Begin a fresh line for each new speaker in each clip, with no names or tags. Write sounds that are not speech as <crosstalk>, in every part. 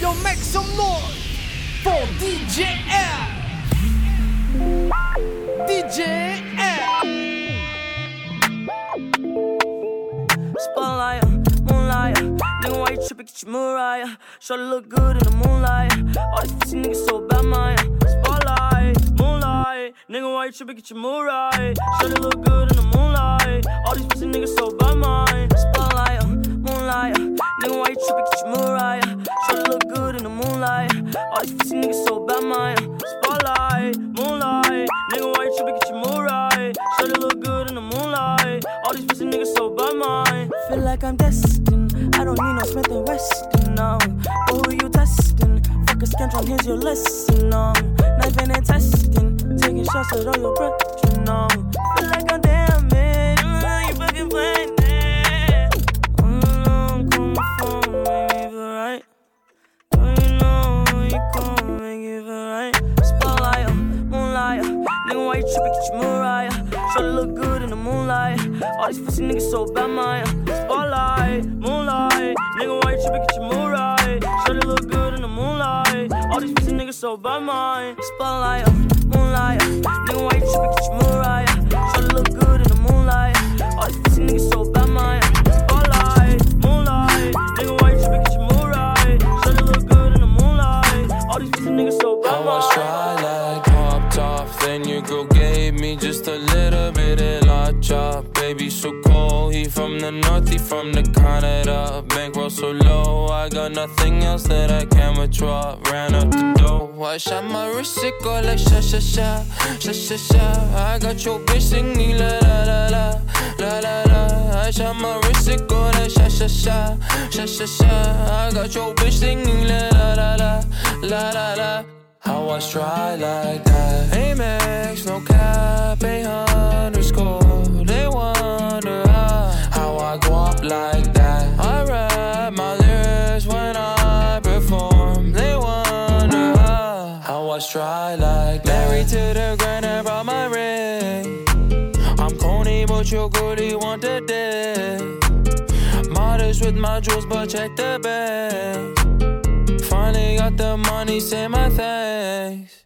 yo, make some noise for DJ L. DJ L.
Spotlight, moonlight. Nigga, why you tripping? Get your Mariah. Shorty look good in the moonlight. All these pussy niggas so bad, man. Spotlight, moonlight. Nigga, why you tripping? Get your Mariah. Shorty look good in the moonlight. All these pussy niggas so bad, man. Spotlight, moonlight. Nigga, why you tripping? Get your Mariah. Shorty look good in the moonlight. All these pussy niggas so bad, man. Spotlight, moonlight. Nigga, why you tripping? Get your Mariah. Shorty look good in the moonlight. All these pussy niggas so bad, man. Feel like I'm destined. I don't need no Smith and Wesson, no. But who you testing? Fuck a scantron, here's your lesson, no. Knife and testing. Taking shots at all your breath, you know. Feel like I'm damaged. Mm, you fucking playing Tripping? Get your Mariah. Try to look good in the moonlight. All these pussy niggas so bad, man. Spotlight, moonlight. Nigga, why you tripping? Get your Mariah. Try to look good in the moonlight. All these pussy niggas so bad, man. Spotlight, moonlight. Nigga, why you tripping? Get your Mariah. Try to look good in the moonlight. All these pussy niggas so bad, so
cold. He from the north, he from the Canada. Bankroll so low, I got nothing else that I can withdraw. Ran up the dough, I shot my wrist, it go like sha sha sha, sha sha sha. I got your bitch singing la la la la, la la la. I shot my wrist, it go like sha sha sha, sha sha sha. I got your bitch singing la la la la, la la la. How I try like that? Amex, no cap, 800. Like that. I rap my lyrics when I perform. They wonder how, I try like that. Married to the grind, I brought my ring. I'm corny, but your goodie want the dick. Modest with my jewels, but check the bag. Finally got the money, say my thanks.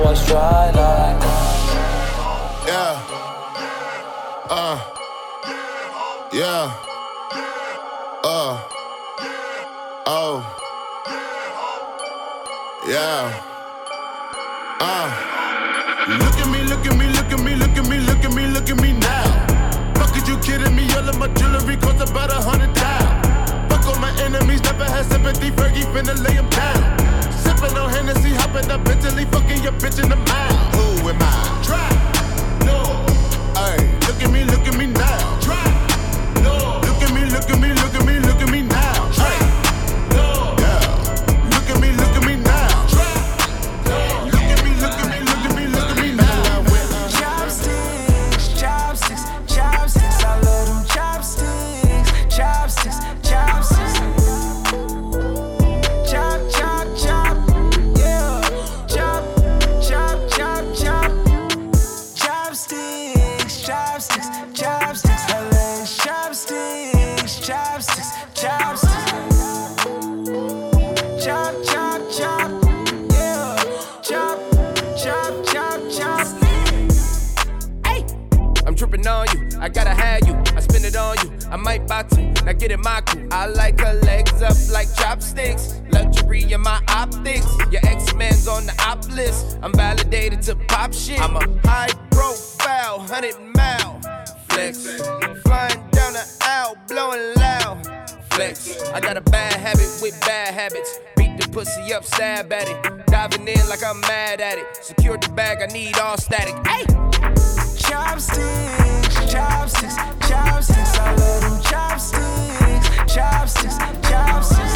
la. I dry like.
Yeah. Uh. Yeah. Uh. Oh. Yeah. Uh. Look at me, look at me, look at me, look at me, look at me, look at me now. Fuck is you kidding me? All of my jewelry costs about a hundred thousand. Fuck all my enemies, never had sympathy. Fergie finna lay 'em down. Sippin' on Hennessy, hopping up Bentley, fucking your bitch in the mouth. Who am I? Try. No. Ay, look at me, look at me now.
I
gotta have you. I spend it on you. I might buy two. Now get in my crew. I like her legs up like chopsticks. Luxury in my optics. Your X-Men's on the op list. I'm validated to pop shit. I'm a high profile, 100 mile flex. Flying down the aisle, blowing loud. Flex. I got a bad habit with bad habits. Beat the pussy up, stab at it. Diving in like I'm mad at it. Secure the bag, I need all static. Hey!
Chopsticks, chopsticks, chopsticks. I love them chopsticks, chopsticks, chopsticks.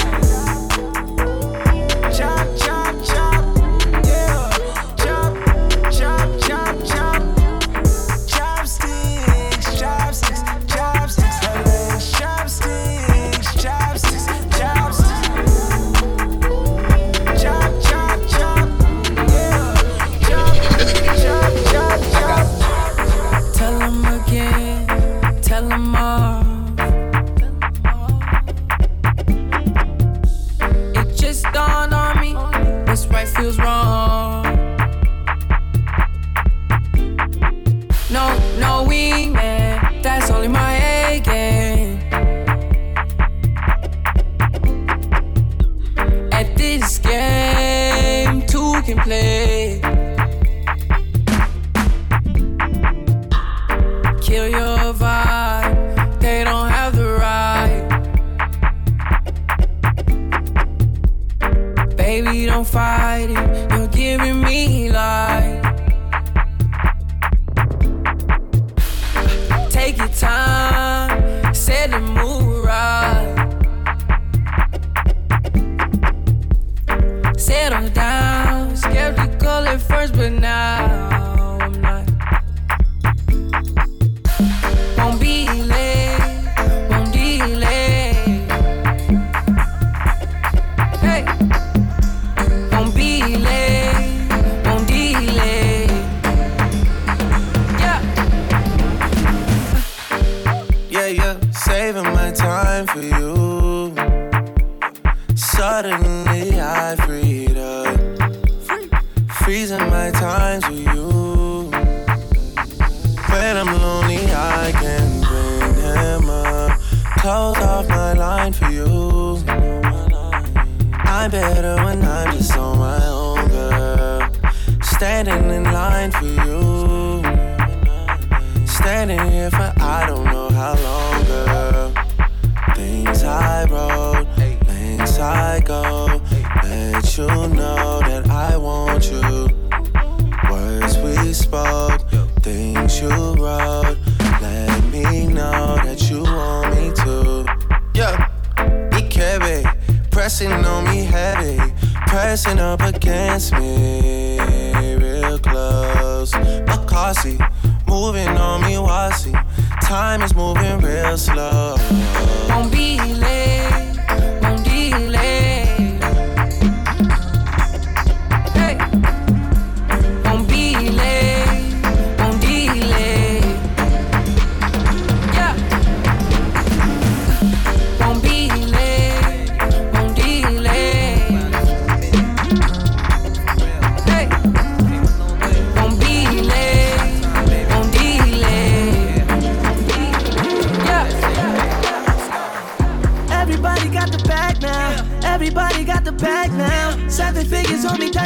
I'm
better when I'm just on my own, girl. Standing in line for you. Standing here for I don't know how long, girl. Things I wrote, things I go. Let you know that I want you. Words we spoke, things you wrote. Let me know that you want pressing on me heavy, pressing up against me, real close. Makasi, moving on me, wasi. Time is moving real slow.
Won't be late,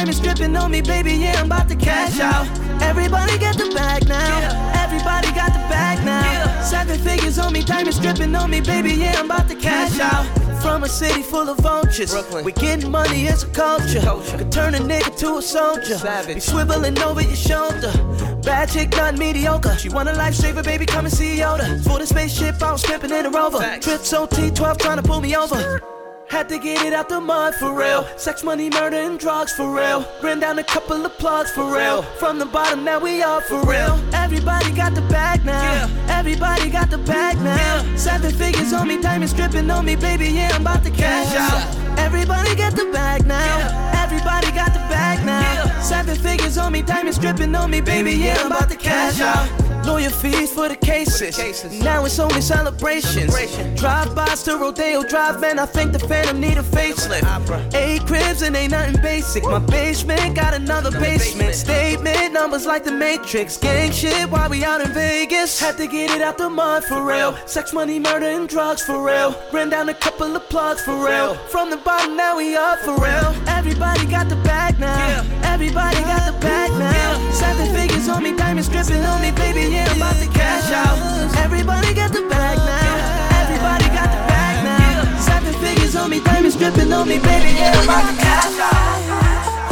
diamonds dripping on me, baby. Yeah, I'm about to cash out. Everybody got the bag now. Everybody got the bag now. Seven figures on me, diamonds dripping on me, baby. Yeah, I'm about to cash out. From a city full of vultures, Brooklyn. we getting money, as a culture. culture. Could turn a nigga to a soldier. Be swiveling over your shoulder. Bad chick, not mediocre. She want a lifesaver, baby, come and see Yoda. For the spaceship, I'm skipping in a rover. Trips OT12 trying to pull me over. Had to get it out the mud for real. Sex, money, murder, and drugs for real. Ran down a couple of plugs for real. From the bottom, now we up for real. Everybody got the bag now. Everybody got the bag now. Seven figures on me, diamonds dripping on me, baby. Yeah, I'm about to cash out. Everybody got the bag now. Everybody got the bag now. Seven figures on me, diamonds dripping on me, baby. Yeah, I'm about to cash out. Lawyer fees for the cases. Now it's only celebrations. Drive-bys to Rodeo Drive, man. I think the Phantom need a facelift. Eight cribs and ain't nothing basic. My basement got another basement. Statement numbers like the Matrix. Gang shit while we out in Vegas. Had to get it out the mud for real. Sex, money, murder, and drugs for real. Ran down a couple of plugs for real. From the bottom, now we up for real. Everybody got the bag now. Everybody got the bag now. Seven figures on me, diamonds dripping on me, baby. Yeah, I'm about to cash out. Everybody got the bag now. Everybody got the bag now. Seven figures on me, diamonds dripping on me, baby. Yeah, I'm about to cash out.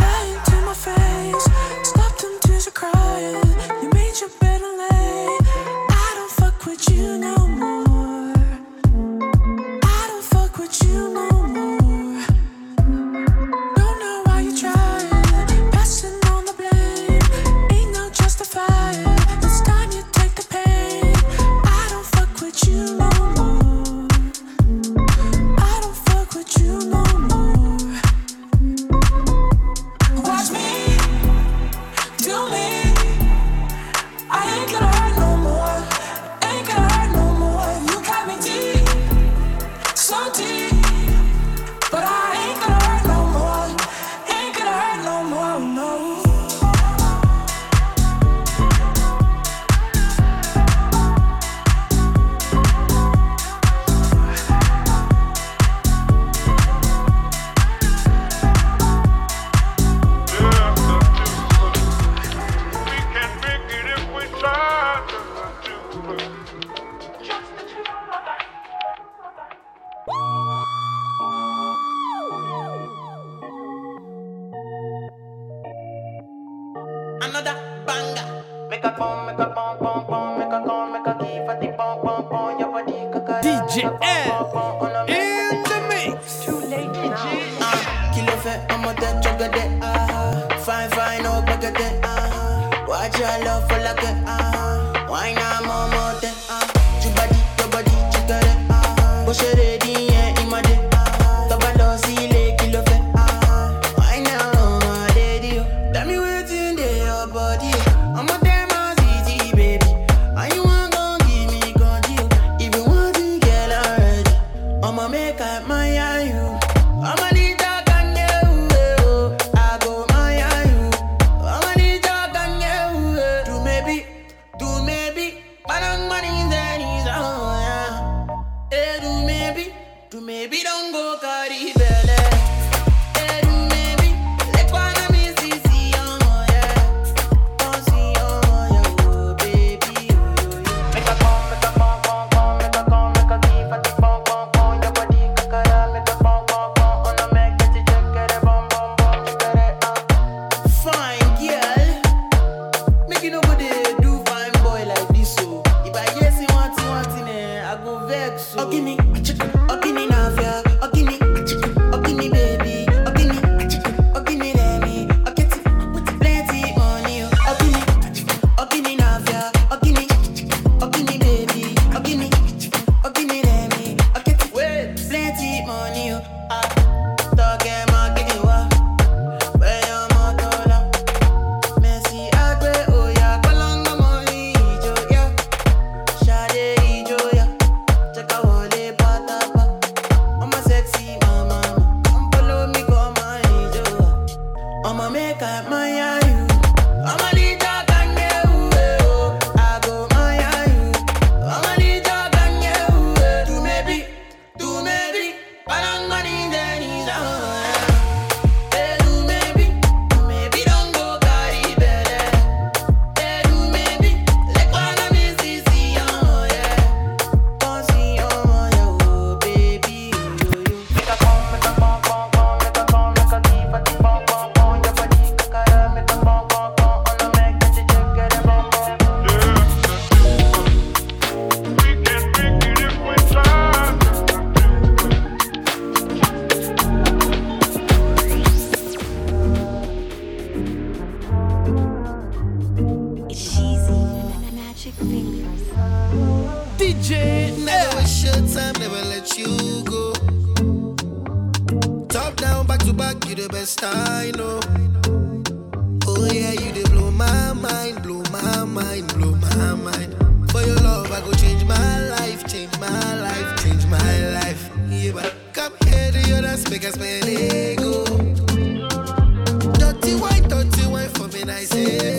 Lying to my face, stop them tears are crying. You made your bed lay. I don't fuck with you no
to
back, you the best I know. Oh yeah, you they blow my mind, blow my mind, blow my mind. For your love, I go change my life, change my life, change my life. Yeah, but come here to your ass, make us my ego. Dirty white, dirty white for me, I say.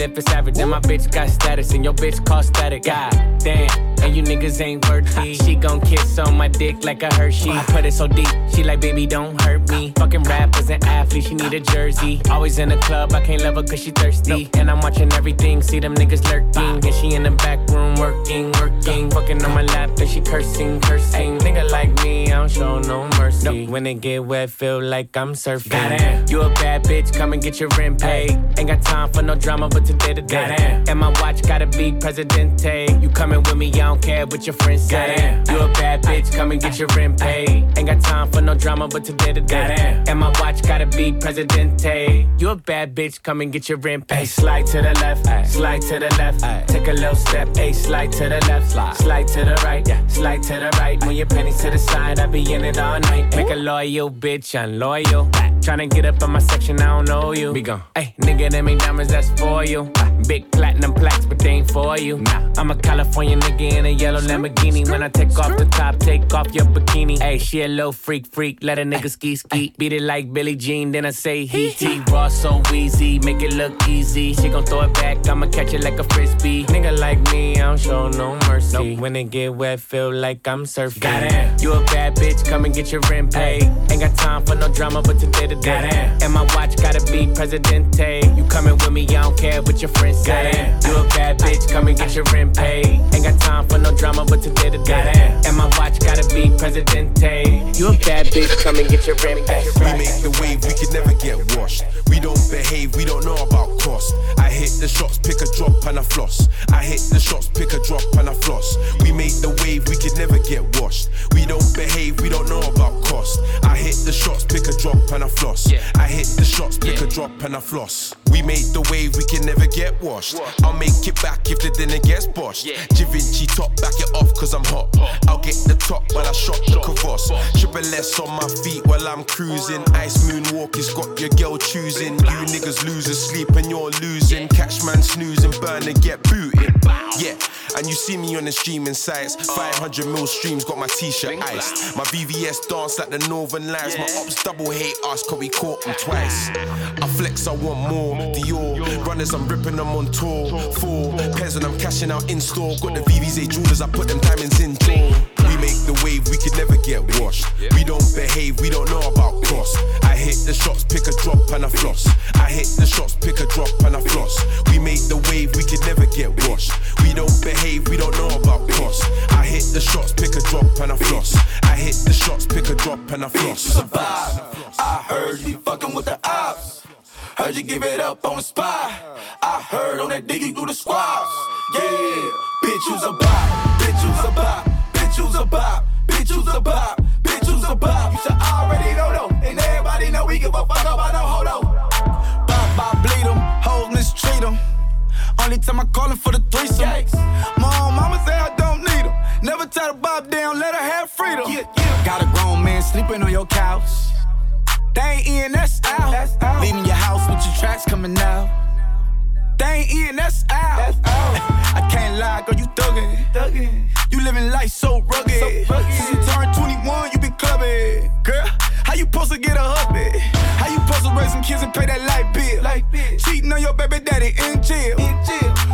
it if it's average. And my bitch got status, and your bitch call static. God damn, and you niggas ain't worthy. She gon' kiss on my dick like a Hershey. I put it so deep, she like, baby, don't hurt me. Fucking rappers and athletes, she need a jersey. Always in the club, I can't love her cause she thirsty. And I'm watching everything, see them niggas lurking. And she in the back room working, working. Fucking on my lap and she cursing, cursing. Nigga like me, I don't show no mercy. When it get wet, feel like I'm surfing. Goddamn. You a bad bitch, come and get your rent paid. Ain't got time for no drama, but today to day. And my watch gotta be Presidente. You coming with me, I don't care what your friends say. You a bad bitch, come and get your rent paid. Ain't got time for no drama, but today to day. And my watch gotta be Presidente. You a bad bitch, come and get your rent paid. Slide to the left, slide to the left. Take a little step, hey, slide to the left, slide to the right, slide to the right. Move your pennies to the side, I be in it all night. Make a loyal bitch, unloyal. Tryna get up in my section, I don't know you. Be gone. Hey, nigga, them ain't diamonds, that's for you. Ah. Big platinum plaques, but they ain't for you. Nah, I'm a California nigga in a yellow Lamborghini. When I take off the top, take off your bikini. Hey, she a little freak, freak. Let a nigga ski, ski. Beat it like Billie Jean, then I say he, he. Raw so easy, make it look easy. She gon' throw it back, I'ma catch it like a frisbee. Nigga like me, I don't show no mercy. When it get wet, feel like I'm surfing. Goddamn. You a bad bitch, come and get your rent paid. Ain't got time for no drama, but today day. And my watch gotta be Presidente. You coming with me, I don't care what your friends say. You a bad bitch, come and get your rent paid. Ain't got time for no drama, but today to day. And my watch gotta be Presidente. You a bad bitch, come and get your rent paid.
We make the wave, we could never get washed. We don't behave, we don't know about cost. I hit the shots, pick a drop and a floss. I hit the shots, pick a drop and a floss. We make the wave, we could never get washed. We don't behave, we don't know about cost. I hit the shots, pick a drop and a floss. I hit the shots, pick a drop and a floss. We made the wave, we can never get washed. I'll make it back if the dinner gets boshed. Givenchy top, back it off cause I'm hot. I'll get the top when I shot the Kavos. Triple S on my feet while I'm cruising. Ice moonwalk has got your girl choosing. You niggas losers sleep and you're losing. Catch man snoozing, burn and get booted. Yeah, and you see me on the streaming sites. 500 mil streams, got my t-shirt iced. My VVS dance like the Northern Lights. My ops double hate us cause we caught them twice. I flex, I want more. Dior runners, I'm ripping them on tour. Four pairs and I'm cashing out in store. Got the VVS jewelers, I put them diamonds in jaw. We make the wave, we could never get washed. We don't behave, we don't know about cost. I hit the shots, pick a drop and I floss. I hit the shots, pick a drop and I floss. We make the wave, we could never get washed. We don't behave, we don't know about cost. I hit the shots, pick a drop and I floss. I hit the shots, pick a drop and I floss.
Survive. I heard you fucking with the ops. Heard you give it up on the spot. I heard on that diggy through the squads. Yeah, bitch, you's a bop. Bitch, you's a bop. Bitch, you's a bop. Bitch, you's a bop. Bitch, you's a bop. You should already know though. And everybody know we give a fuck about no hold up. Bop, bop, bleed them. Hoes mistreat them. Only time I callin' for the threesome. Mom, mama say I don't need them. Never tell the bob down, let her have freedom. Yeah, yeah. Got a grown man sleeping on your couch. They ain't in, that's out. Leaving your house with your tracks coming out. They ain't in, that's out. I can't lie, girl, you thuggin'. thuggin'. You living life so rugged. Since you turned 21, you been clubbing. Girl, how you supposed to get a hubby? How you supposed to raise some kids and pay that light bill? Cheating on your baby daddy in jail.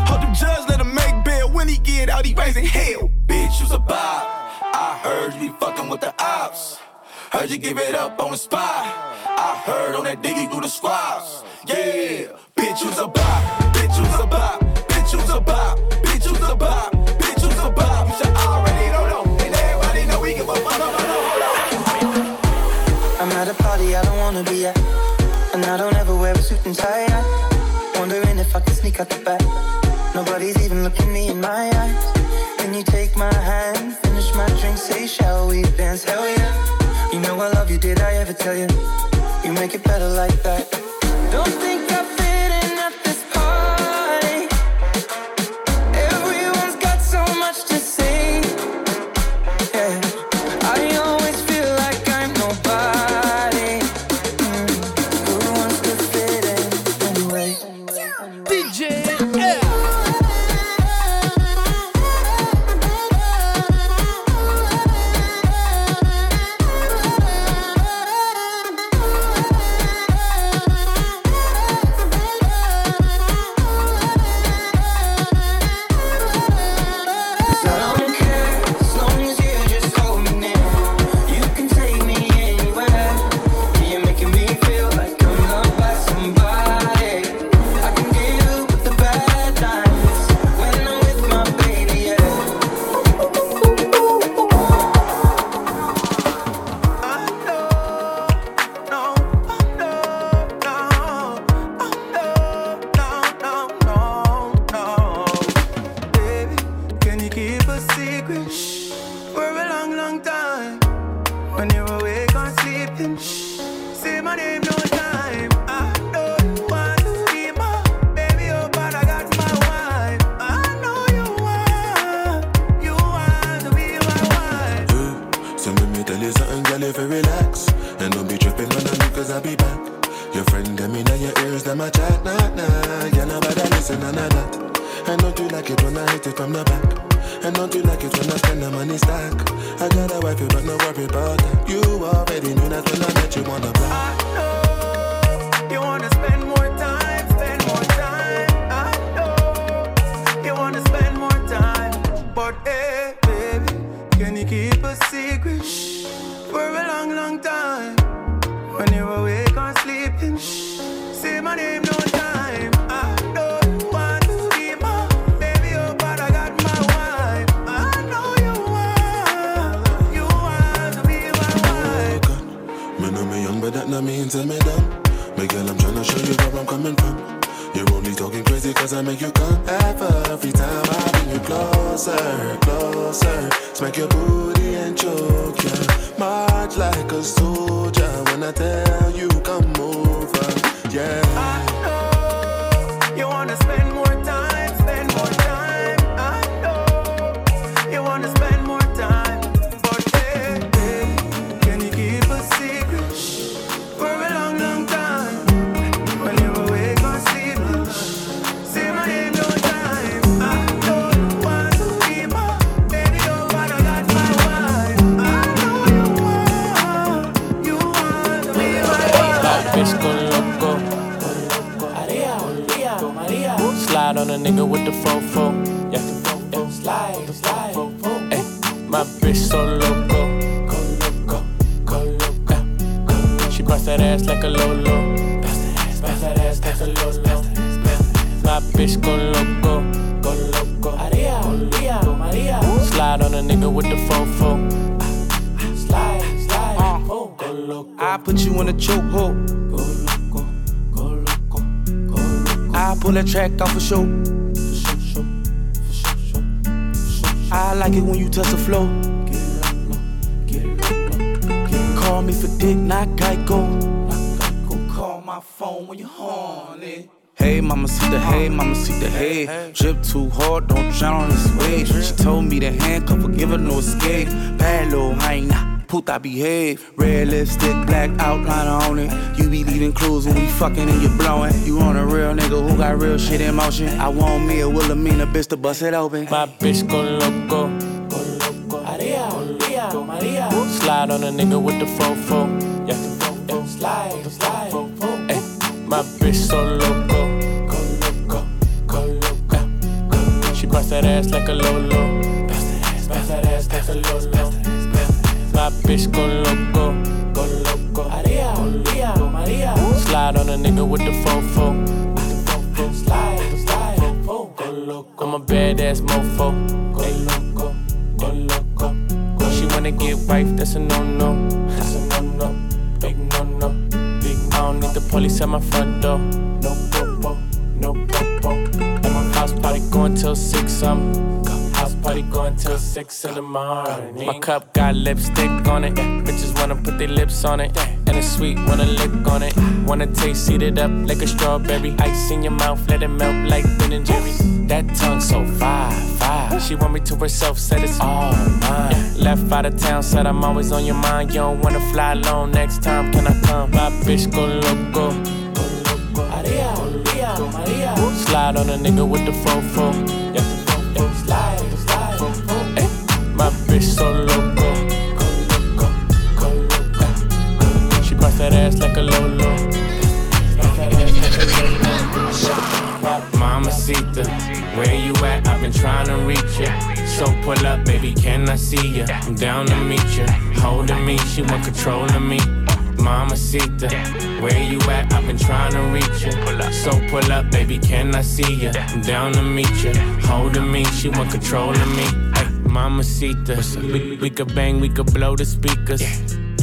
Hope the judge let him make bail. When he get out, he raising hell. Bitch, you's a bop. I heard you be fucking with the ops. Heard you give it up on the spot. I heard on that diggy through the squads. Yeah, bitch, you's a bop. Bitch, you's a bop. Bitch, you's a bop. Bitch, you's a bop. Bitch, you's a bop. You should already know, though. And everybody know we give a fuck about no hold
I'm at a party I don't wanna be at. And I don't ever wear a suit and tie. I'm wondering if I can sneak out the back. Nobody's even looking me in my eyes. Can you take my hand, finish my drink, say, shall we dance? Hell yeah. You know I love you, did I ever tell you? You make it better like that. Don't think
ass like a lolo. Bust that ass, bust that ass like a lolo. My bitch go loco, go loco. Maria, Maria, Maria. Slide on a nigga with the fofo. Slide, slide. Oh, go loco.
I put you in a chokehold.
Go loco, go loco, go loco.
I pull that track off a show. I like it when you touch the floor. Call me for dick, not Geico.
Call my phone when you're horny.
Hey, mama, see the hey, mama, see the hey. Drip too hard, don't drown on this wave. She told me to handcuff her, give her no escape. Bad little hyena, puta behave. Red lipstick, black outline on it. You be leaving clues when we fucking and you blowing. You on a real nigga who got real shit in motion. I want me a Wilhelmina bitch to bust it open.
My bitch go loco. Go loco. Maria, Maria, Maria. Slide on a nigga with the fofo. Yeah. yeah. Slide, slide. My bitch so loco. Go loco, go loco. She bust that ass like a lolo. Bust that ass, bust that ass like a lolo. My bitch go loco. Go loco. Maria, Maria, Maria. Slide on a nigga with the fofo. Slide, slide. Go loco. I'm a badass mofo. Go loco, go loco. She wanna get wife, that's a no no. That's a no no. Big no no. Big I don't need the police at my front door. No popo, no popo. At my house party going till six um. House party going till six in the morning. My cup got lipstick on it. Bitches wanna put their lips on it. And it's sweet, wanna lick on it. Wanna taste, eat it up like a strawberry. Ice in your mouth, let it melt like Ben and Jerry's. That tongue so fire, fire. She want me to herself, said it's all mine. Left out of town, said I'm always on your mind. You don't wanna fly alone next time, can I come? My bitch go loco. Maria, Maria, Maria. Slide on a nigga with the fofo. Yeah, yeah. Slide, slide. Ay, my bitch so loco. She bust that ass like a lolo. Mamacita, where you at? I've been trying to reach ya. So pull up, baby, can I see ya? I'm down to meet ya. Holding me, she want control of me. Mamacita, where you at? I've been trying to reach ya. So pull up, baby, can I see ya? I'm down to meet ya. Holding me, she want control of me. Ay, Mamacita, we, we could bang, we could blow the speakers.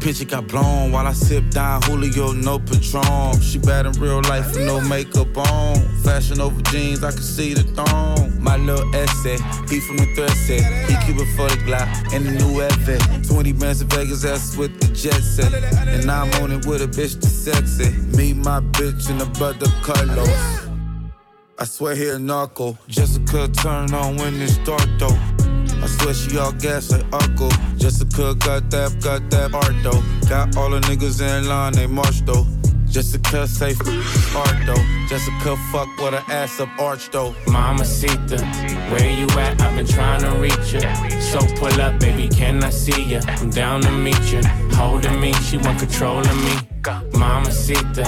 Picture got blown while I sip down Julio, no Patron. She bad in real life with no makeup on. Fashion over jeans, I can see the thong. My little essay, he from the thread set. He keep it for the Glock and the new Evan. 20 bands in Vegas, that's with the jet set. And I'm on it with a bitch that's sexy. Meet my bitch and the brother Carlos. I swear he a narco. Jessica turn on when it's dark though. Swear she all gas like uncle. Jessica got that, got that art though. Got all the niggas in line, they march though. Jessica say f- art though. Jessica fuck with her ass up arch though.
Mama Sita, where you at? I've been trying to reach you. So pull up, baby, can I see you? I'm down to meet you. Holding me, she want control of me. Mama Sita,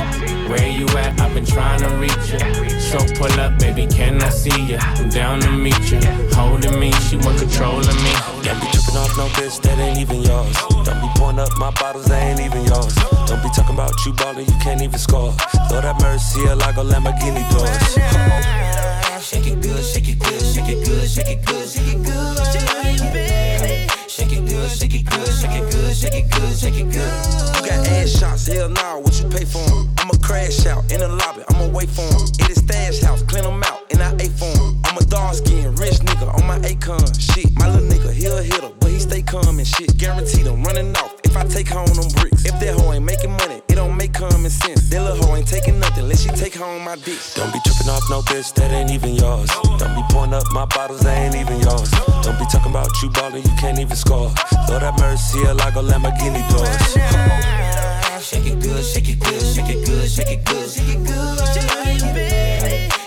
where you at? I've been trying to reach you. So pull up, baby, can I see you? I'm down to meet you. Holding me, she want control of me.
Don't be tripping off no bitch that ain't even yours. Don't be pouring up my bottles that ain't even yours. Don't be talking about you ballin', you can't even score. Lord have mercy, I like a Lamborghini doors.
Shake it good, shake it good, shake it good, shake it good, shake it good. Shake it good, shake it good, shake it good, shake it good, shake it good.
You got ass shots, hell nah, what you pay for 'em? I'ma crash out in the lobby, I'ma wait for 'em. In the stash house, clean 'em out, and I ate for 'em. I'm a dark skin, rich nigga on my Akon. Shit, my little nigga, he a hitter, but he stay calm and shit. Guaranteed I'm running off if I take home them bricks. If that hoe ain't making money, it make common sense. That little hoe ain't taking nothing, let she take home my dick.
Don't be tripping off no bitch that ain't even yours. Don't be pouring up my bottles that ain't even yours. Don't be talking about you ballin', you can't even score. Lord have mercy, like a Lamborghini doors.
Shake it good, shake it good, shake it good, shake it good, shake it good. Shake it good,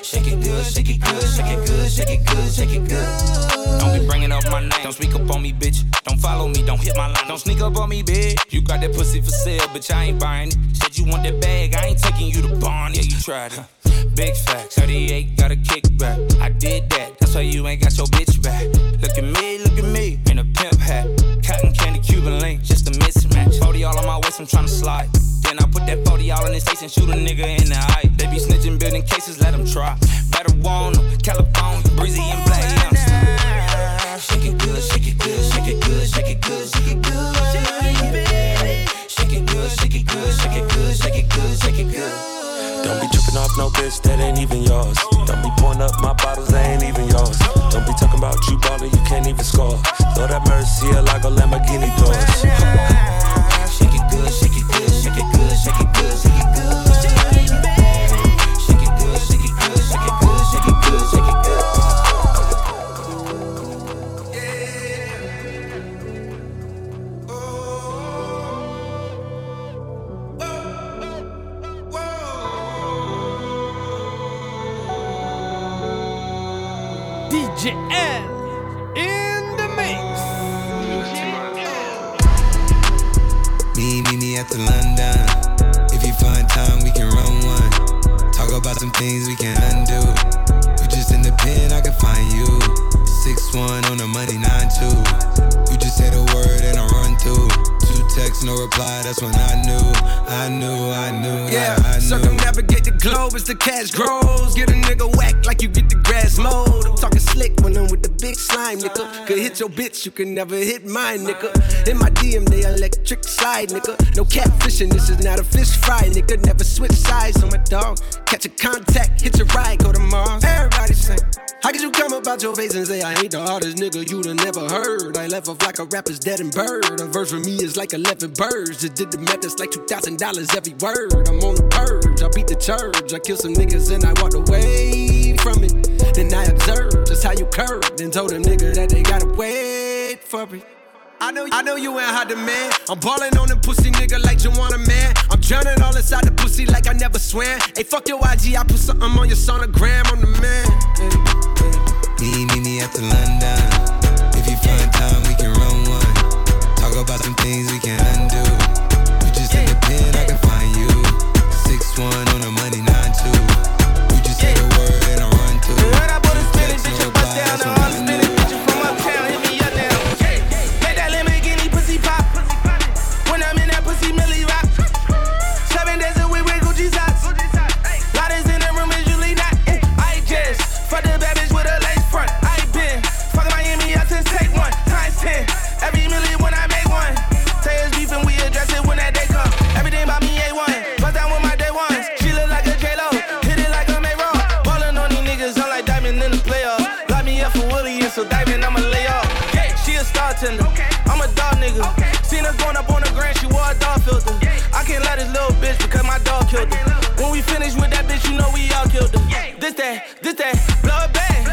shake it good, shake it good, shake it good, shake it good. Shake it good.
Don't be bringing up my name. Don't speak up on me, bitch. Don't follow me. Don't hit my line. Don't sneak up on me, bitch. You got that pussy for sale, bitch. I ain't buying it. Said you want that bag. I ain't taking you to barn. Yeah, you tried it. <laughs> Big facts. 38 got a kickback. I did that. That's why you ain't got your bitch back. Look at me, look at me. In a pimp hat. Cotton candy, Cuban link. Just a mismatch. 40 all on my waist. I'm trying to slide. Then I put that 40 all in his face and shoot a nigga in the eye. They be snitching, building cases. Let them try. Better warn 'em. California, breezy and black. Yeah, I'm
Shake it good, shake it good, shake it good, shake it good, shake it good. Shake it good, shake it good, shake it good, shake it good, shake it good.
Don't be tripping off no bitch that ain't even yours. Don't be pouring up my bottles that ain't even yours. Don't be talking about you ballin', you can't even score. Lord have mercy, like a Lamborghini doors.
Shake it good, shake it good, shake it good, shake
in the mix.
Me, me, me at the London. About some things we can undo. You just in the pen, I can find you. Six one on the money, nine two. You just say the word and I run through. Two texts, no reply. That's when I knew, I knew, I knew,
Yeah,
I, I knew.
circumnavigate the globe as the cash grows. Get a nigga whack like you get the grass mowed. I'm talking slick when I'm with the big slime, nigga. Could hit your bitch, you can never hit mine, nigga. In my DM, they electric slide, nigga. No catfishing, this is not a fish fry, nigga. Never switch sides on my dog. Catch a contact, hit your ride, go to Mars. Everybody sing. How could you come about your face and say I ain't the hardest nigga you'd have never heard? I left off like a rapper's dead and bird. A verse for me is like like 11 birds. Just did the math, It's like $2,000 every word. I'm on the purge, I beat the church. I kill some niggas and I walked away from it. Then I observed just how you curved and told a nigga that they gotta wait for it. I know, I know you ain't hot demand. I'm ballin' on the pussy nigga like Joanna, man. I'm drowning all inside the pussy like I never swam. Hey, fuck your IG, I put something on your sonogram. I'm the man.
Hey, hey. me
meet me after London. bartender. Okay. I'm a dog nigga. Okay. Seen her going up on the grand, she wore a dog filter. Yeah. I can't let this little bitch because my dog killed her. When we finish with that bitch, you know we all killed her. Yeah. This that, this that, blow it bang.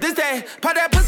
This that, pop that pussy.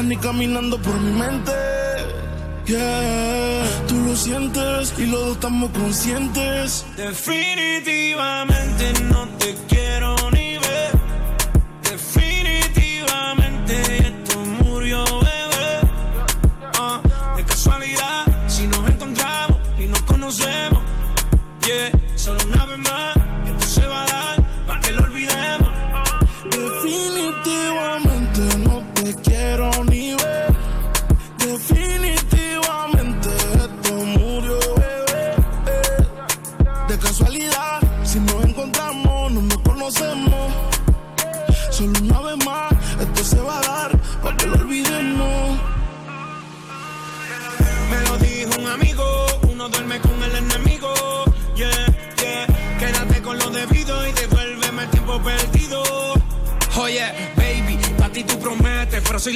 ni caminando por mi mente. Yeah, tú lo sientes y los dos estamos conscientes.
Definitivamente no te quiero.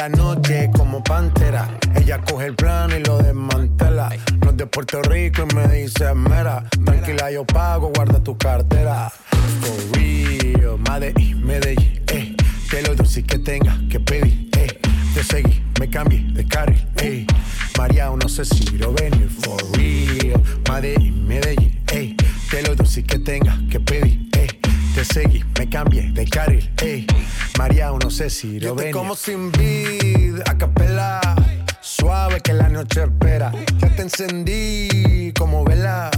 la noche como pantera. Ella coge el plano y lo desmantela. No es de Puerto Rico y me dice mera. Tranquila, yo pago, guarda tu cartera. For real, Medellín, Medellín, eh. Que lo dulce que tenga que pedir, eh. Te seguí, me cambié de carril, eh. María, no sé si lo seguí, me cambié de carril, ey. María, no sé si lo ven. como sin vid, a capela. Suave que la noche espera. Ya te encendí como vela.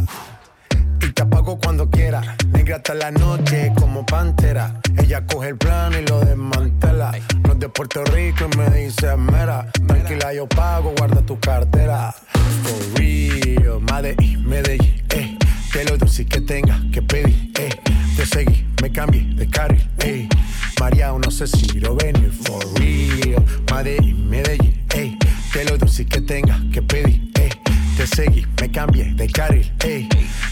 Y te apago cuando quiera. Negra hasta la noche como pantera. Ella coge el plano y lo desmantela. No es de Puerto Rico y me dice mera. Tranquila, yo pago, guarda tu cartera. For real, Medellín, Medellín, eh. Que lo dulce que tenga que pedir, eh. Te seguí, me cambié de carril, eh. María, no sé si lo venir. For real, Medellín, Medellín, eh. Que lo dulce que tenga que pedir, eh. Te seguí, me cambié de carril, ey.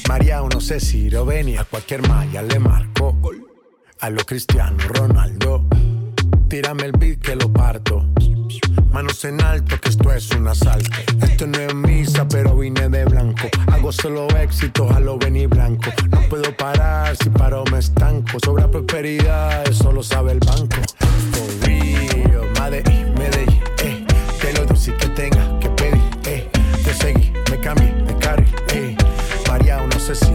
María, no sé si lo venir. A cualquier malla le marco. A lo Cristiano Ronaldo. Tírame el beat que lo parto. Manos en alto, que esto es un asalto. Esto no es misa, pero vine de blanco. Hago solo éxito, a lo venir blanco. No puedo parar, si paro me estanco. Sobra prosperidad, eso lo sabe el banco. For real, Medellín, Medellín, eh. Que lo dulce que tenga que pedir, eh. Te seguí, me cambié de carril, eh. María, no sé si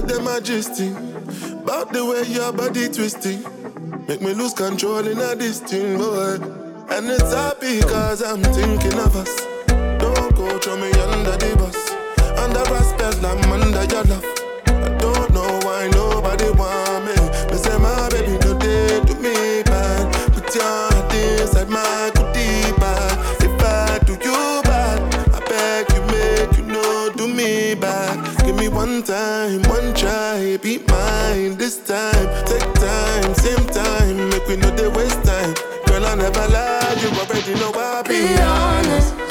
Talk them majesty about the way your body twisting. Make me lose control in a this boy. And it's happy cause I'm thinking of us. Don't go throw me under the bus. Under respect, I'm under your love. I don't know why nobody want one time, one try, be mine this time. Take time, same time, make we know they waste time. Girl, I never lie, you already know I be
Be honest, you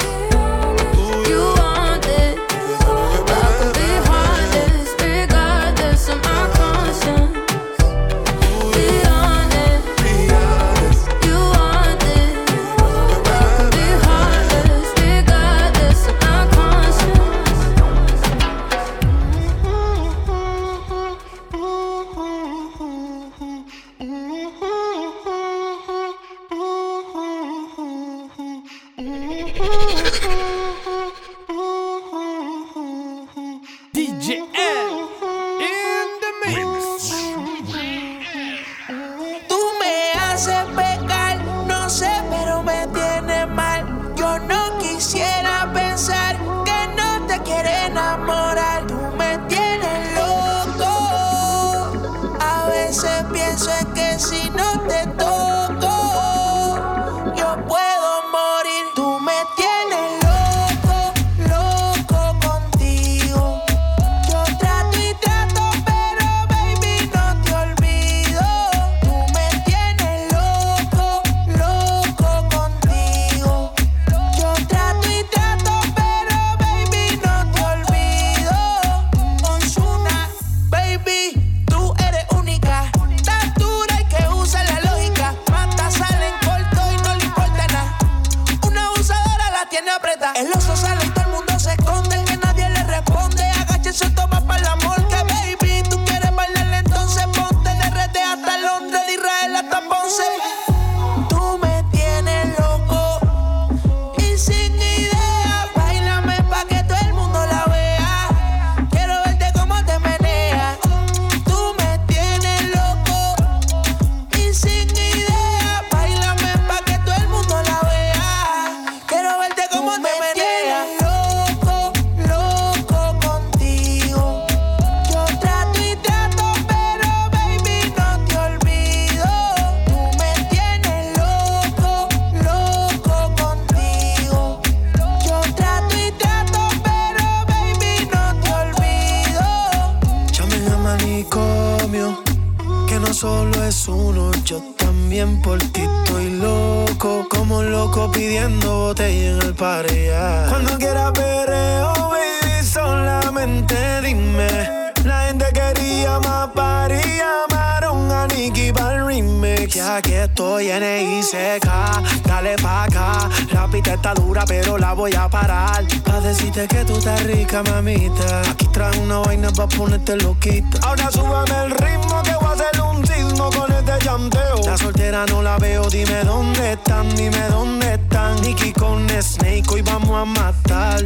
Ahora súbame el ritmo que voy a hacer un sismo con este llanteo. La soltera no la veo, dime dónde están, dime dónde están. Nicky con Snake, hoy vamos a matar.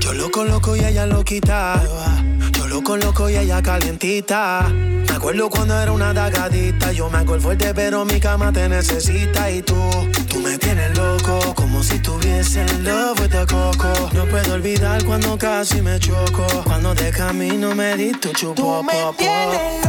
Yo loco, loco y ella loquita. Yo loco, loco y ella calientita. Me acuerdo cuando era una dagadita. Yo me hago fuerte, pero mi cama te necesita. Y tú, tú me tienes loco, como tuviese el love with the coco. No puedo olvidar cuando casi me choco. Cuando de camino me di tu chupo,
Tú me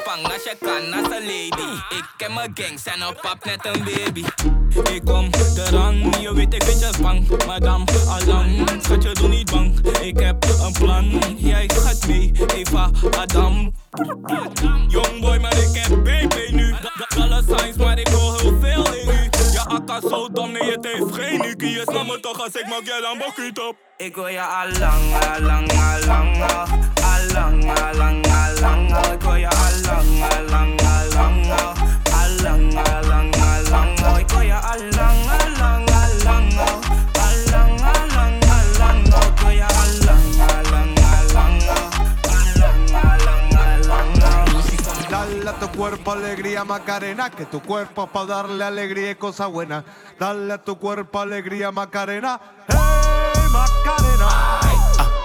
spang als je kan, als een lady. Ik ken mijn gang, zijn op pap net een baby. Ik kom eraan, je weet ik vind je bang Madame, allang, schat je doe niet bang. Ik heb een plan, jij gaat mee, Eva, Adam Young boy, maar ik heb Je snapt me toch als ik maak jij dan bokkie op ik wil je allang, allang, allang, allang, allang, allang, ik wil je allang, allang, allang, allang, allang, allang, ik wil je allang, allang, allang, allang,
Dale a tu cuerpo alegría Macarena, que tu cuerpo es para darle alegría y cosa buena. Dale a tu cuerpo alegría Macarena, hey Macarena.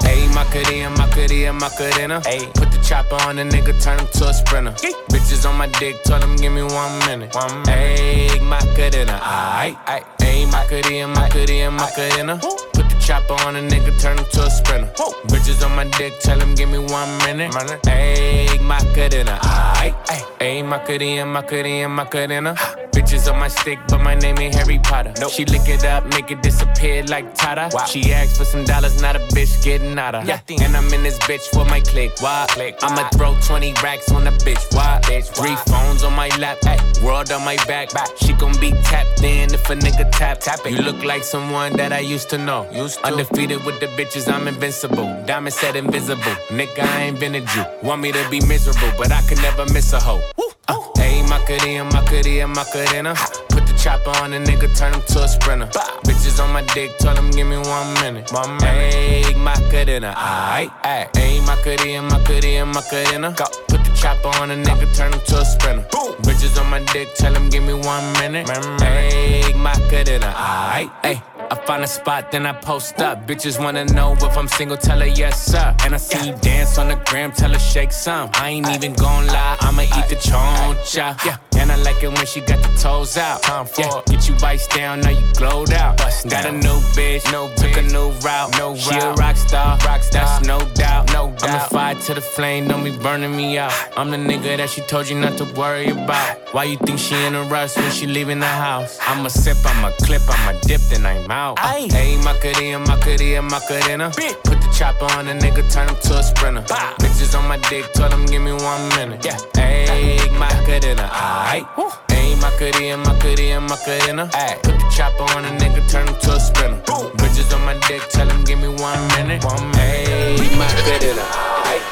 Ayy, Macarena, Macarena, Macarena. Ayy, put the chopper on the nigga, turn him to a sprinter. Bitches on my dick, tell him give me one minute. One minute. Ayy, Macarena, aight. Ayy, Macarena, Macarena, Macarena. Chopper on a nigga, turn him to a sprinter. Bitches on my dick, tell him give me one minute. Ayy, Macarena, aight. Ayy, Macarena, Macarena, Macarena. Bitches on my stick, but my name ain't Harry Potter. She lick it up, make it disappear like Tata. She asked for some dollars, not a bitch getting out of. And I'm in this bitch for my click. Why? click. I'ma throw 20 racks on the bitch. Why? bitch Three phones on my lap, ay, world on my back. She gon' be tapped in if a nigga tap. tap it. You look like someone that I used to know. Undefeated with the bitches, I'm invincible. Diamond said invisible. Nigga, I ain't been a Jew. Want me to be miserable, but I could never miss a hoe. Uh, Ayy, Macarena, Macarena, Macarena. Put the chopper on a nigga, turn him to a sprinter. Bitches on my dick, tell him give me one minute. Minute. Ayy, Macarena, aight. Ayy, Macarena, Macarena, Macarena. Put the chopper on a nigga, turn him to a sprinter. Bitches on my dick, tell him give me one minute. Ayy, Macarena, aight, ayy. I find a spot, then I post up. Bitches wanna know if I'm single, tell her yes, sir. And I see you dance on the gram, tell her shake some. I ain't even gon' lie, I'ma eat the choncha. Yeah. And I like it when she got the toes out. Time for yeah. Get you vice down, now you glowed out. Bust got down. a new bitch, no took bitch. a new route. No she route. a rock star, rock star. That's no doubt. No doubt. I'm a fire to the flame, don't be burning me out. I'm the nigga that she told you not to worry about. Why you think she in a rush when she leaving the house? I'ma sip, I'm a clip, I'm a dip, then I'm out. Hey, Macarena, Macarena, Macarena. Put the chopper on the nigga, turn him to a sprinter. Bitches on my dick, told him give me one minute. Yeah, hey, Macarena, aight. Hey, Macarena, Macarena, Macarena. Ay. Put the chopper on a nigga, turn him to a sprinter. Bitches on my dick, tell him give me one minute. One minute. Hey, Macarena, aight.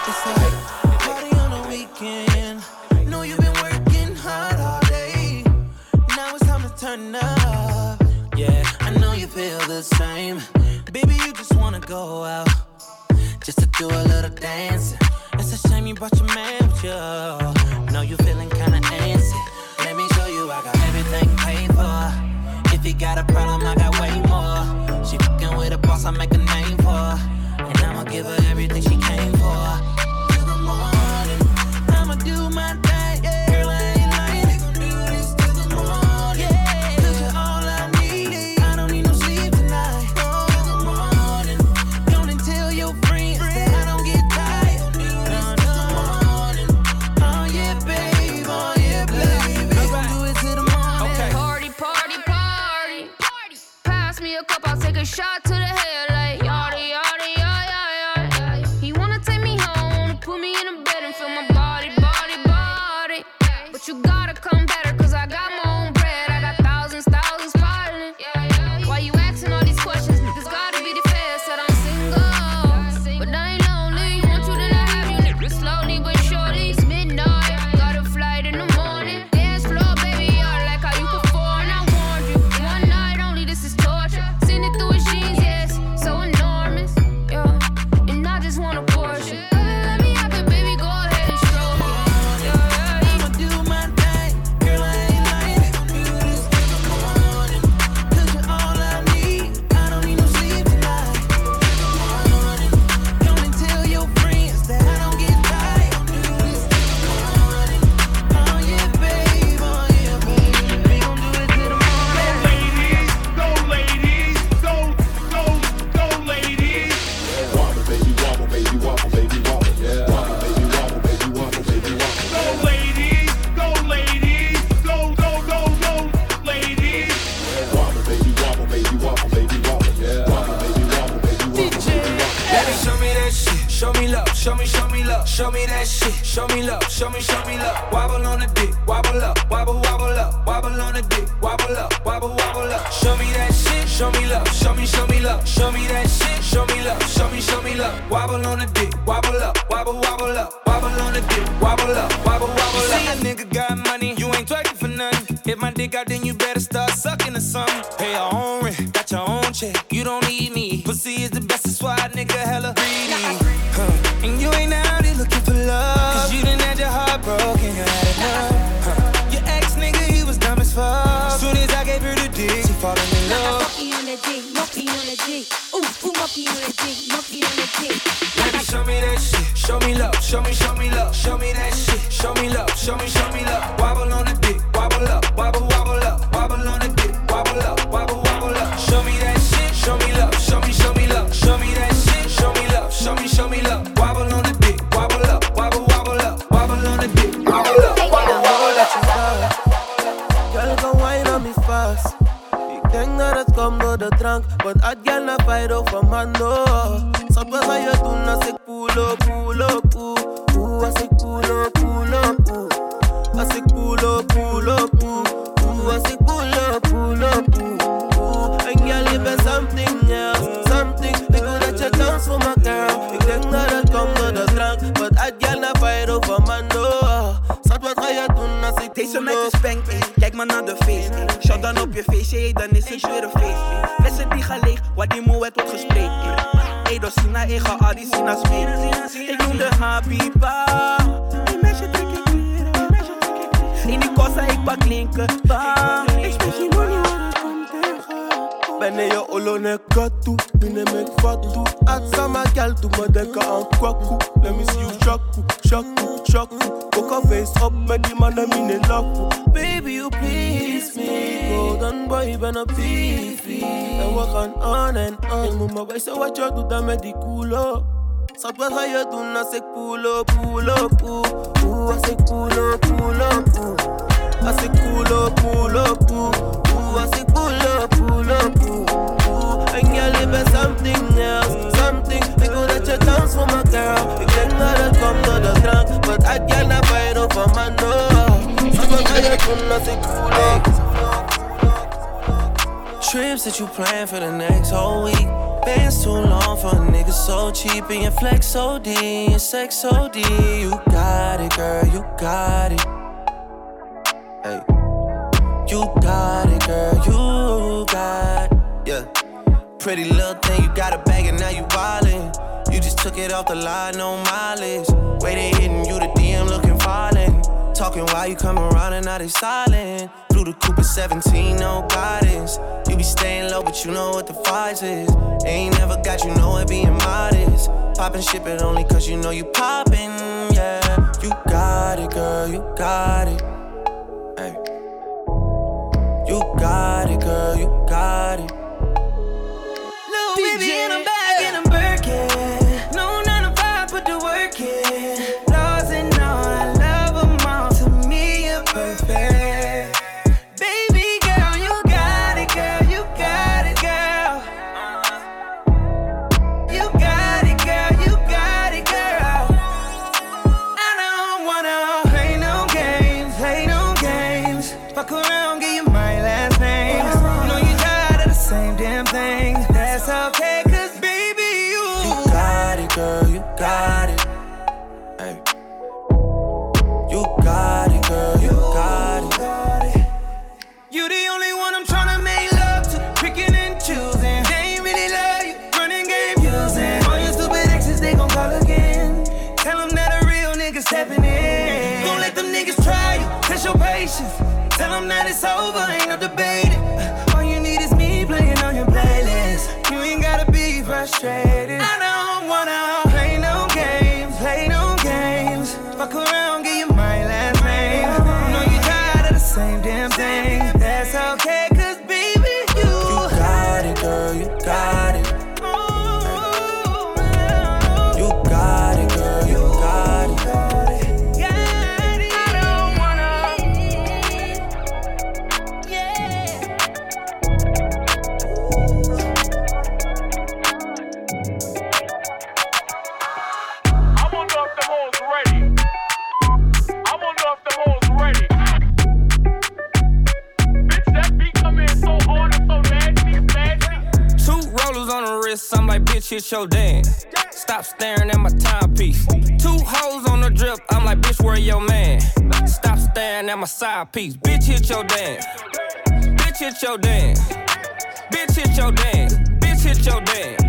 turn up. The same. Baby, you just wanna go out just to do a little dancing. It's a shame you brought your man with you. Know you're feeling kinda antsy. Let me show you I got everything paid for. If you got a problem, I got way more. She fucking with a boss, I make a name for. And I'ma give her everything she ik
meid is kijk maar naar de ey. Shot dan op je feestje, dan is het weer een feest. Flessen die gaan leeg, waar die moe wordt gespreid. ey. Ey, door Sina, ey, ga al die Sina's mee. Ik noem de Habiba. Die meisje trek ik ik kleren. In die kossa, ik pak linker. Ik spreek je money
Ben je olone katu, mine mek fatu At sama gal, doe me denken aan kwaku Let me see you shaku, shaku Poker face up met die mannen mine laku Baby you please me. Golden boy, ben op TV En we gaan on en on. Ik moet me wijzen wat je doet dan met die culo Schat, wat ga je doen als ik pull up, pull up, oeh Oeh, als ik pull up, pull up, Als ik pull up, pull up, oeh Oeh, en jij something else Something, ik wil dat je dans voor me, girl denk dat het komt door de drank But I can't fight over my no wat ga je doen als ik pull up
Trips that you plan for the next whole week. Bands too long for a nigga so cheap. And your flex so D, your sex so D. You got it, girl, you got it. Hey. You got it, girl, you Yeah. Pretty little thing, you got a bag and now you wildin'. You just took it off the line, no mileage. They hitting you, the DM looking violent. Talking while you come around and now they silent. Blue the Cooper 17, no guidance. You be staying low, but you know what the price is. Ain't never got you know it being modest. Poppin' ship it only cause you know you poppin', yeah. You got it, girl, you got it. You got it, girl, you got it.
Little baby a bag and a Birkin. It's over, ain't no debating. All you need is me playing on your playlist. You ain't gotta be frustrated.
Your dance. Stop staring at my timepiece. Two hoes on the drip, I'm like, bitch, where your man? Stop staring at my side piece. Bitch, hit your dance. Bitch, hit your dance. Bitch, hit your dance. Bitch, hit your dance.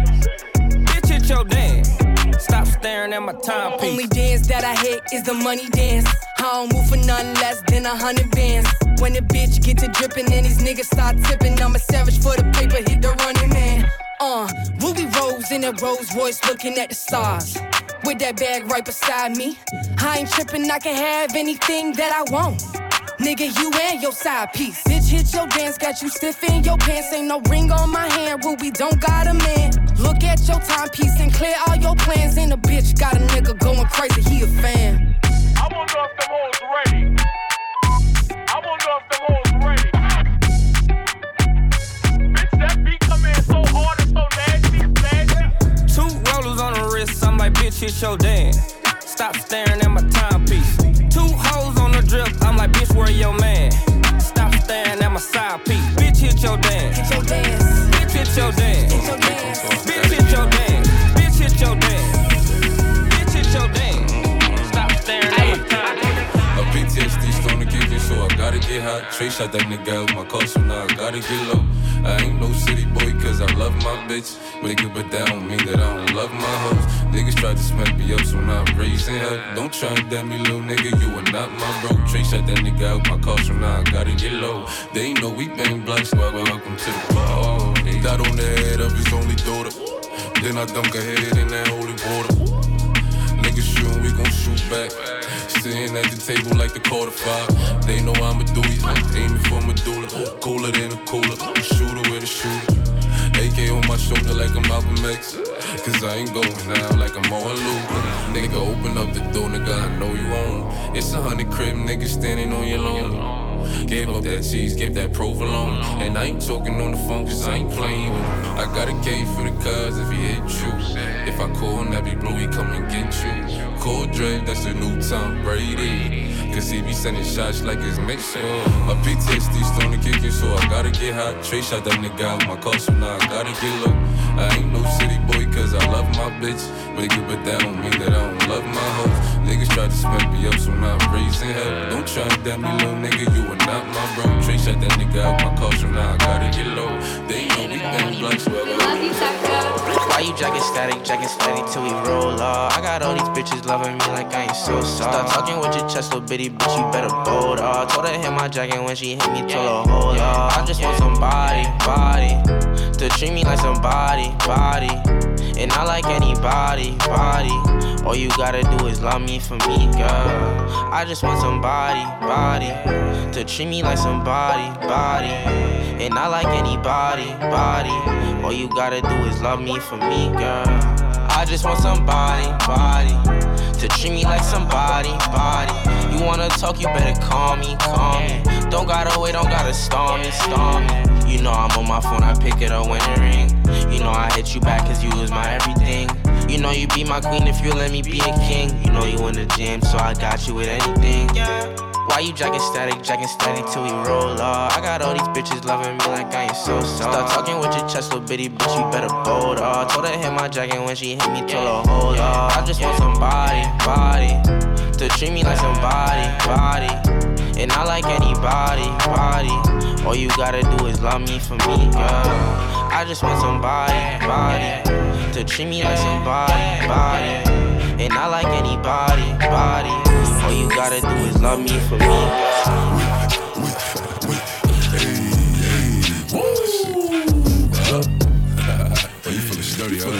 Bitch, hit your dance. Stop staring at my timepiece.
Only dance that I hit is the money dance. I don't move for nothing less than a hundred bands. When the bitch get to dripping and these niggas start tipping, I'm a savage for the paper, hit the running man. Uh, Ruby Rose in a Rolls Royce looking at the stars. With that bag right beside me. I ain't tripping, I can have anything that I want. Nigga, you and your side piece. Bitch, hit your dance, got you stiff in your pants. Ain't no ring on my hand, Ruby don't got a man. Look at your timepiece and clear all your plans. And a bitch got a nigga going crazy, he a fan.
I if the ready.
I'm like, hit your dance. Stop staring at my timepiece. Two hoes on the drip, I'm like, bitch, where your man? Stop staring at my side piece. Bitch, hit your dance.
Hit your dance.
Bitch, hit your dance.
Hit your
hot. Trey shot that nigga out my car, so now I gotta get low. I ain't no city boy, cause I love my bitch. Up, but that don't mean that I don't love my hoes. Niggas try to smack me up, so now I'm raising hell. Don't try and damn me, little nigga, you are not my bro. Trey shot that nigga out my car, so now I gotta get low. They ain't know we bang blunts, so welcome to the party. dot on the head of his only daughter. Then I dunk her head in that holy water. We gon' shoot back. Sitting at the table like the quarter five. They know I'm a duty, aiming for medulla. Cooler than a cooler, shooter with a shooter. AK on my shoulder like I'm Malcolm X. Cause I ain't going now like I'm on Luke. Nigga, open up the door, nigga, I know you own. It's a hundred crib nigga, standing on your lawn. Gave up that cheese, gave that provolone. And I ain't talking on the phone cause I ain't playing with him. I got a K for the cuz if he hit you. If I call him, that be blue, he come and get you. Call Dre, that's the new Tom Brady. Cause he be sending shots like it's mission. My PTSD starting to kick in, so I gotta get hot. Trey shot that nigga out my car, so now I gotta get low. I ain't no city boy cause I love my bitch. But it but that don't mean that I don't love my hoes. Niggas try to smack me up, so now I'm raising hell. Don't try to damn me, little nigga, you are not my bro. Trey shot that nigga out my car, so now I gotta get low. They know we been blunts, well,
Why you jacking static, jacking static till we roll off? I got all these bitches loving me like I ain't so soft. Start talking with your chest, little bitty bitch, you better bold off. Told her hit my jacket when she hit me, told her hold off. I just want somebody, body, to treat me like somebody, body. And I like anybody, body. All you gotta do is love me for me, girl. I just want somebody, body, to treat me like somebody, body. And I like anybody, body. All you gotta do is love me for me, girl. I just want somebody, body, to treat me like somebody, body. Talk, you better call me, call me. Don't gotta wait, don't gotta storm me, storm me. You know I'm on my phone, I pick it up when it ring. You know I hit you back cause you was my everything. You know you be my queen if you let me be a king. You know you in the gym, so I got you with anything. Why you jacking static, jacking steady till we roll off? I got all these bitches loving me like I ain't so soft. Start talking with your chest, little bitty bitch, you better bold off. Told her hit my jacket when she hit me, told her hold off. I just want somebody, body, to treat me like somebody, body. And not like anybody, body. All you gotta do is love me for me, girl. I just want somebody, body, to treat me like somebody, body. And not like anybody, body. All you gotta do is love me for me, girl.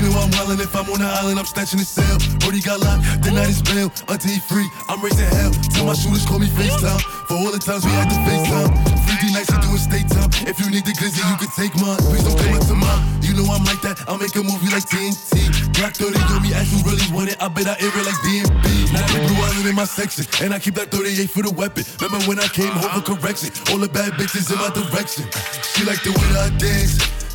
They know I'm wildin' if I'm on the island, I'm snatching the cell. Brody got locked, the night is bail. Until he free, I'm raising hell. Tell my shooters call me FaceTime. For all the times we had to FaceTime. 3D nights, we doing state time. If you need the glizzy, you can take mine. Please don't come up to mine. You know I'm like that, I'll make a movie like TNT. Black 30 on me, ask who really want it. I bet I air it like DMB. Now they blue island in my section, and I keep that 38 for the weapon. Remember when I came home for correction? All the bad bitches in my direction. She like the way that I dance.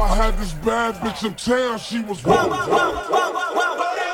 I had this bad bitch in town, she was whoa.
None of you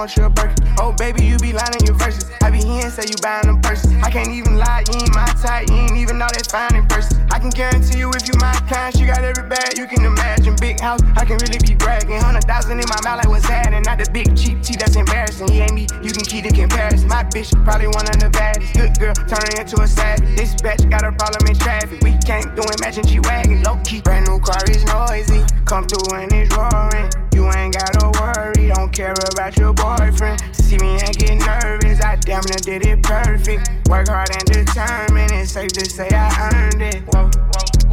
you want your burger. Oh, baby, you be lying your verses. I be hearing say you buying them purses. I can't even lie, you ain't my type. You ain't even know that fine in person. I can guarantee you if you my kind, she got every bag you can imagine. Big house, I can really be bragging. Hundred thousand in my mouth, like what's that? And Not the big cheap tea that's embarrassing. He ain't me, you can keep the comparison. My bitch, probably one of the baddest. Good girl, turning into a savage. This bitch got a problem in traffic. We can't do it, matching G Wagon. Low key, brand new car is noisy. Come through and it's roaring. You ain't gotta worry, don't care about your boyfriend. See me and get nervous, I damn near did it perfect. Work hard and determined, it's safe to say I earned it. Whoa,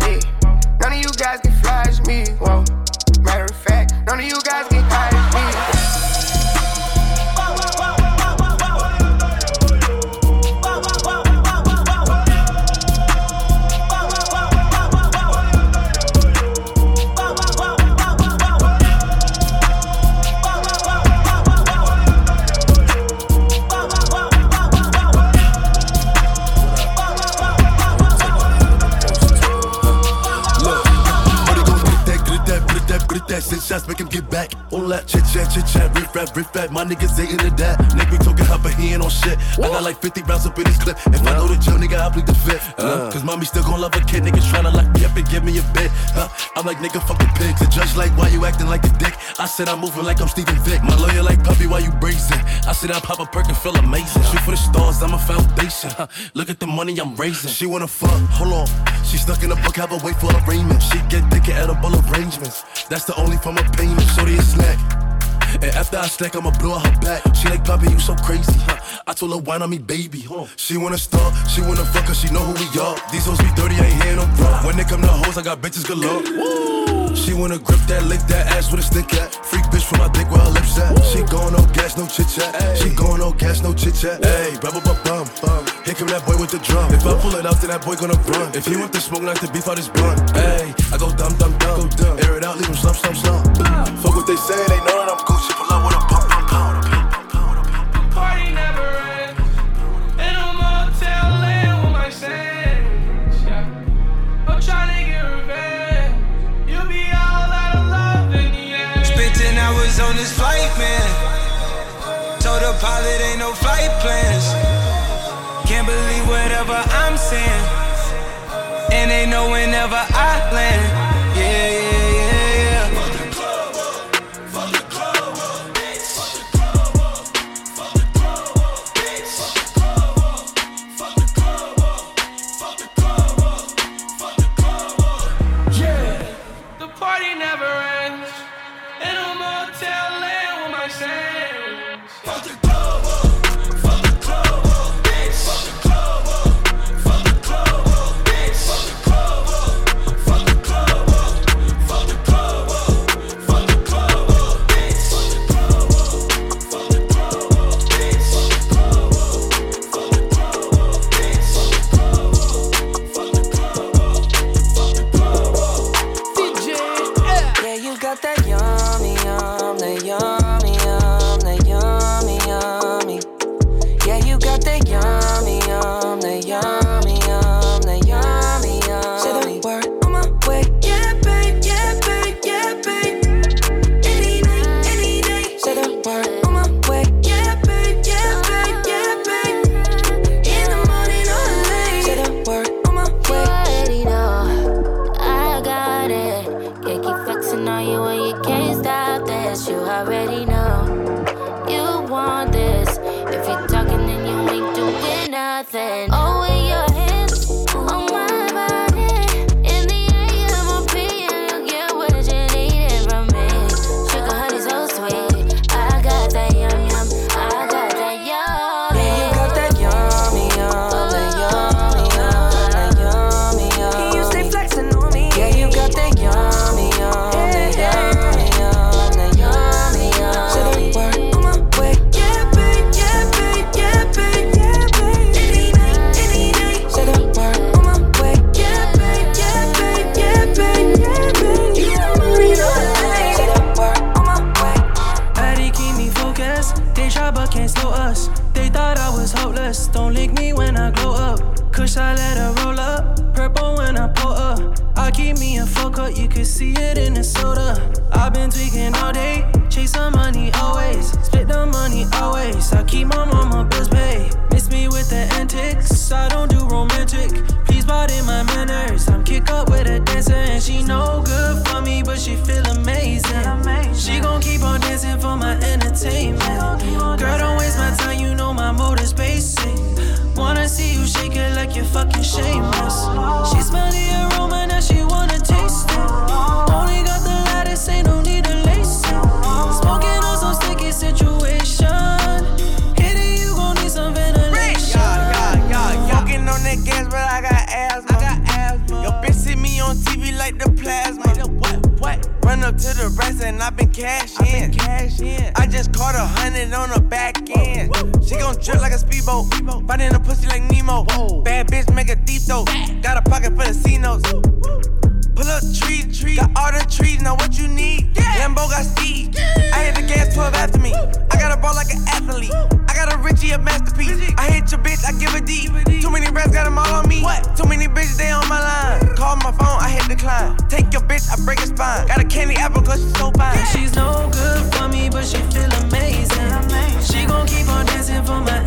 yeah. None of you guys can flash me. Whoa. Matter of fact, none of you guys can hide me.
Merci shots, make him get back. All that chit chat, chit chat, riff rap, riff rap. My niggas ain't into that. Nick be talking hot, but he ain't on shit. I got like 50 rounds up in this clip. If I know to jail, nigga, I plead the fifth. Uh, Cause mommy still gon' love a kid. Niggas tryna lock me up and give me a bit. Uh, I'm like, nigga, fuck the pigs. The judge like, why you acting like a dick? I said I'm moving like I'm Steven Vick. My lawyer like, puppy, why you brazen? I said I pop a perk and feel amazing. Shoot for the stars, I'm a foundation. Look at the money I'm raising. She wanna fuck, hold on. She stuck in a book, have her wait for arraignment. She get thick at edible arrangements. That's the only form of payment. Shorty a snack. And after I snack, I'ma blow her back. She like, Poppy, you so crazy, huh? I told her, wine on me, baby. Huh? She wanna start, she wanna fuck, cause she know who we are. These hoes be dirty, I ain't hearing no bro. When they come to hoes, I got bitches galore. She wanna grip that, lick that ass with a stick at. Freak bitch from my dick where her lips at. She going no gas, no chit chat. She going no gas, no chit chat. Hey, bum bum bum. Here come that boy with the drum. If I pull it out, then that boy gonna run. If he want the smoke, like the beef out his blunt. Hey, I go dumb dumb dumb. Go. Air it out, leave him slump slump slump. Fuck what they say, they know that I'm Gucci. Pull up with a pump.
This flight, man. Told the pilot ain't no flight plans. Can't believe whatever I'm saying. And they know whenever I land. Yeah, yeah,
a
speedboat. Finding a pussy like Nemo. Bad bitch make a deep throat. Got a pocket full of C notes. Pull up tree, tree. Got all the trees, now what you need? Yeah. Lambo got speed. I hit the gas 12 after me. I got a ball like an athlete. I got a Richie, a masterpiece. I hit your bitch, I give a D. Too many rats got them all on me. What? Too many bitches, they on my line. Call my phone, I hit decline. Take your bitch, I break her spine. Got a candy apple, cause she's so fine.
She's no good for me, but she feel amazing. She gon' keep on dancing for my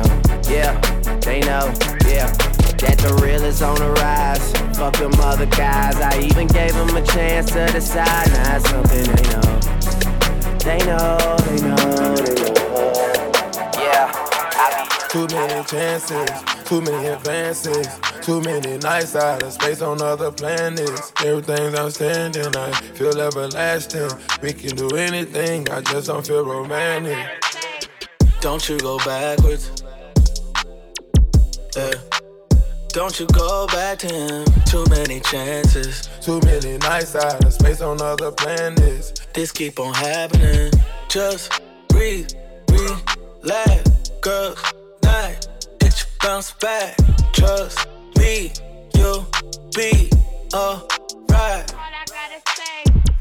Yeah, they know, yeah. That the real is on the rise. Fuck them other guys. I even gave them a chance to decide. Now it's something they know. They know, they know, they know. Yeah, I
Too many chances, too many advances, too many nights out of space on other planets. Everything's outstanding, I feel everlasting. We can do anything, I just don't feel romantic.
Don't you go backwards. Yeah. Don't you go back to him. Too many chances.
Too many nights out of space on other planets.
This keep on happening. Just breathe, relax, girl. Night, it you bounce back. Trust me, you'll be alright.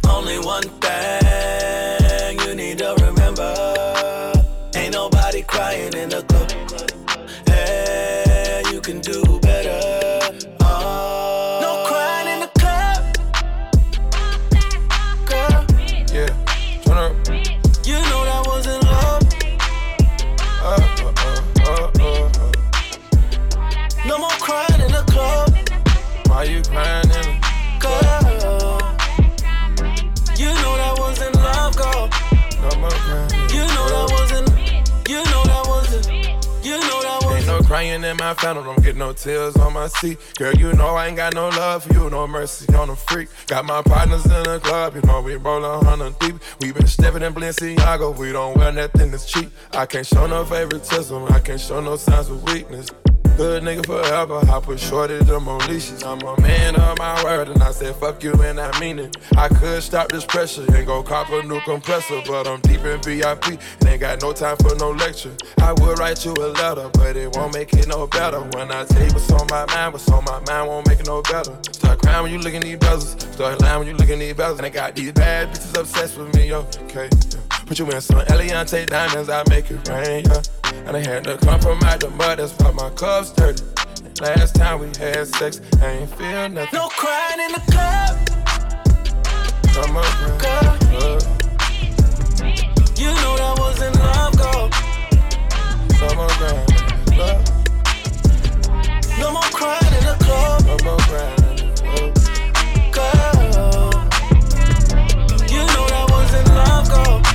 Only one thing you need to remember. Ain't nobody crying in the
my phantom, don't get no tears on my seat. Girl, you know I ain't got no love for you, no mercy on a freak. Got my partners in the club, you know we roll a hundred deep. We been stepping in Balenciaga, we don't wear nothing that's cheap. I can't show no favoritism, I can't show no signs of weakness. Good nigga forever, I put shorty them on leashes. I'm a man of my word, and I said fuck you, and I mean it. I could stop this pressure and go cop a new compressor, but I'm deep in VIP and ain't got no time for no lecture. I would write you a letter, but it won't make it no better. When I tell you what's on my mind, what's on my mind won't make it no better. Start crying when you look in these bezels, start lying when you look in these bezels. And I got these bad bitches obsessed with me. Okay. Put you in some Eliantte diamonds, I make it rain, yeah. And I had to out the mud, that's why my cup's dirty. And last time we had sex, I ain't feel nothing.
No crying in the club.
Come on, girl.
You know that wasn't love, girl.
Come on, girl. Love.
No more crying in the club.
No more crying.
Ala, que me coja confesar